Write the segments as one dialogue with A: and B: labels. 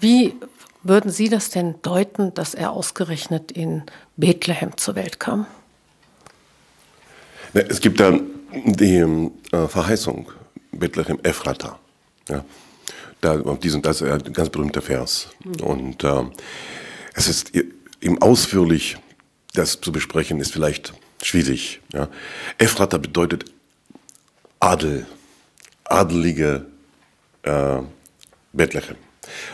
A: Wie würden Sie das denn deuten, dass er ausgerechnet in Bethlehem zur Welt kam?
B: Es gibt da die äh, Verheißung, Bethlehem Ephrata. Ja. Da, diesen, das ist ein ganz berühmter Vers. Mhm. Und äh, es ist eben ausführlich, das zu besprechen, ist vielleicht schwierig. Ja. Ephrata bedeutet Adel, adelige äh, Bethlehem,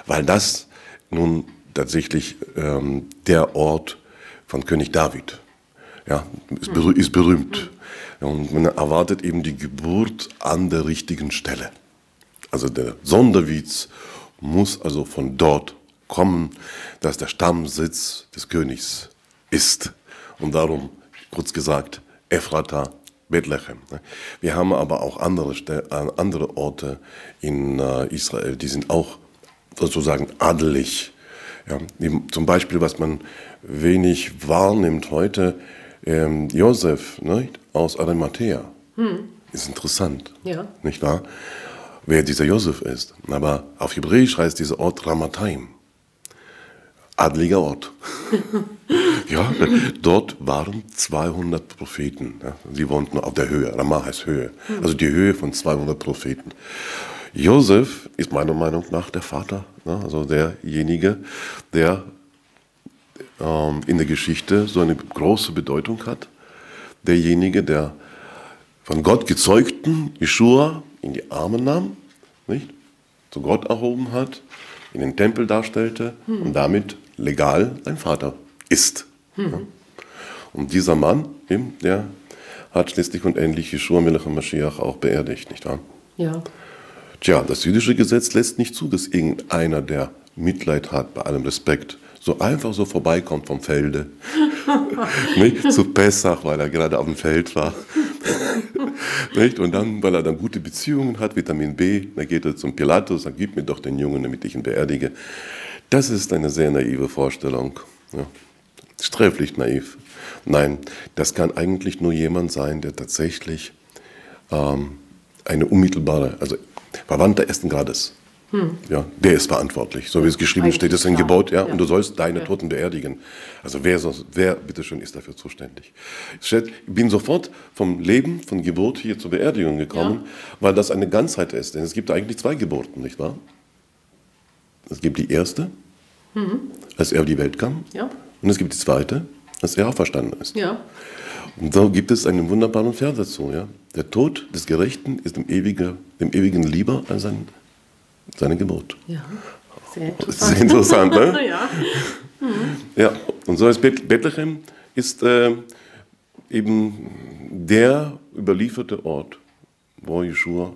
B: weil das nun tatsächlich ähm, der Ort von König David ja, ist, berüh ist berühmt. Und man erwartet eben die Geburt an der richtigen Stelle. Also der Davids muss also von dort kommen, dass der Stammsitz des Königs ist. Und darum, kurz gesagt, Ephrata, Bethlehem. Wir haben aber auch andere, äh, andere Orte in äh, Israel, die sind auch sozusagen adelig. Ja, zum Beispiel, was man wenig wahrnimmt heute, ähm, Josef ne, aus Arimathea. Hm. Ist interessant, ja. nicht wahr? Wer dieser Josef ist. Aber auf Hebräisch heißt dieser Ort Ramathaim. Adliger Ort. ja, dort waren 200 Propheten. Ja. Sie wohnten auf der Höhe. Ramah heißt Höhe. Hm. Also die Höhe von 200 Propheten. Josef ist meiner Meinung nach der Vater, ne? also derjenige, der ähm, in der Geschichte so eine große Bedeutung hat. Derjenige, der von Gott gezeugten Jeschua in die Arme nahm, nicht? zu Gott erhoben hat, in den Tempel darstellte hm. und damit legal sein Vater ist. Hm. Ja. Und dieser Mann, der hat schließlich und endlich Jeschua Melech Mashiach auch beerdigt, nicht wahr? Ja. Tja, das jüdische Gesetz lässt nicht zu, dass irgendeiner, der Mitleid hat, bei allem Respekt, so einfach so vorbeikommt vom Felde. nicht? Zu Pessach, weil er gerade auf dem Feld war. nicht? Und dann, weil er dann gute Beziehungen hat, Vitamin B, dann geht er zum Pilatus, sagt, gib mir doch den Jungen, damit ich ihn beerdige. Das ist eine sehr naive Vorstellung. Ja. Sträflich naiv. Nein, das kann eigentlich nur jemand sein, der tatsächlich ähm, eine unmittelbare, also Verwandter ersten Grades. Hm. Ja, der ist verantwortlich. So wie es geschrieben steht, das ist ein Gebot, ja, ja, und du sollst deine ja. Toten beerdigen. Also wer, wer bitteschön ist dafür zuständig? Ich bin sofort vom Leben, von Geburt hier zur Beerdigung gekommen, ja. weil das eine Ganzheit ist. Denn es gibt eigentlich zwei Geburten, nicht wahr? Es gibt die erste, mhm. als er auf die Welt kam, und es gibt die zweite, als er auferstanden ist. Ja. Und so gibt es einen wunderbaren Vers dazu. Ja? Der Tod des Gerechten ist dem, Ewige, dem Ewigen lieber als sein, seine Geburt. Ja, sehr interessant. Sehr interessant, ne? ja. Mhm. ja. Und so ist Bethlehem ist äh, eben der überlieferte Ort, wo Jeschua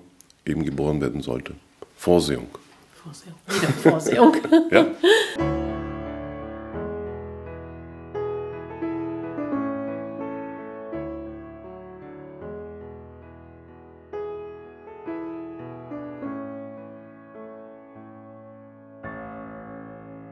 B: eben geboren werden sollte. Vorsehung.
A: Vorsehung. Wieder Vorsehung. ja.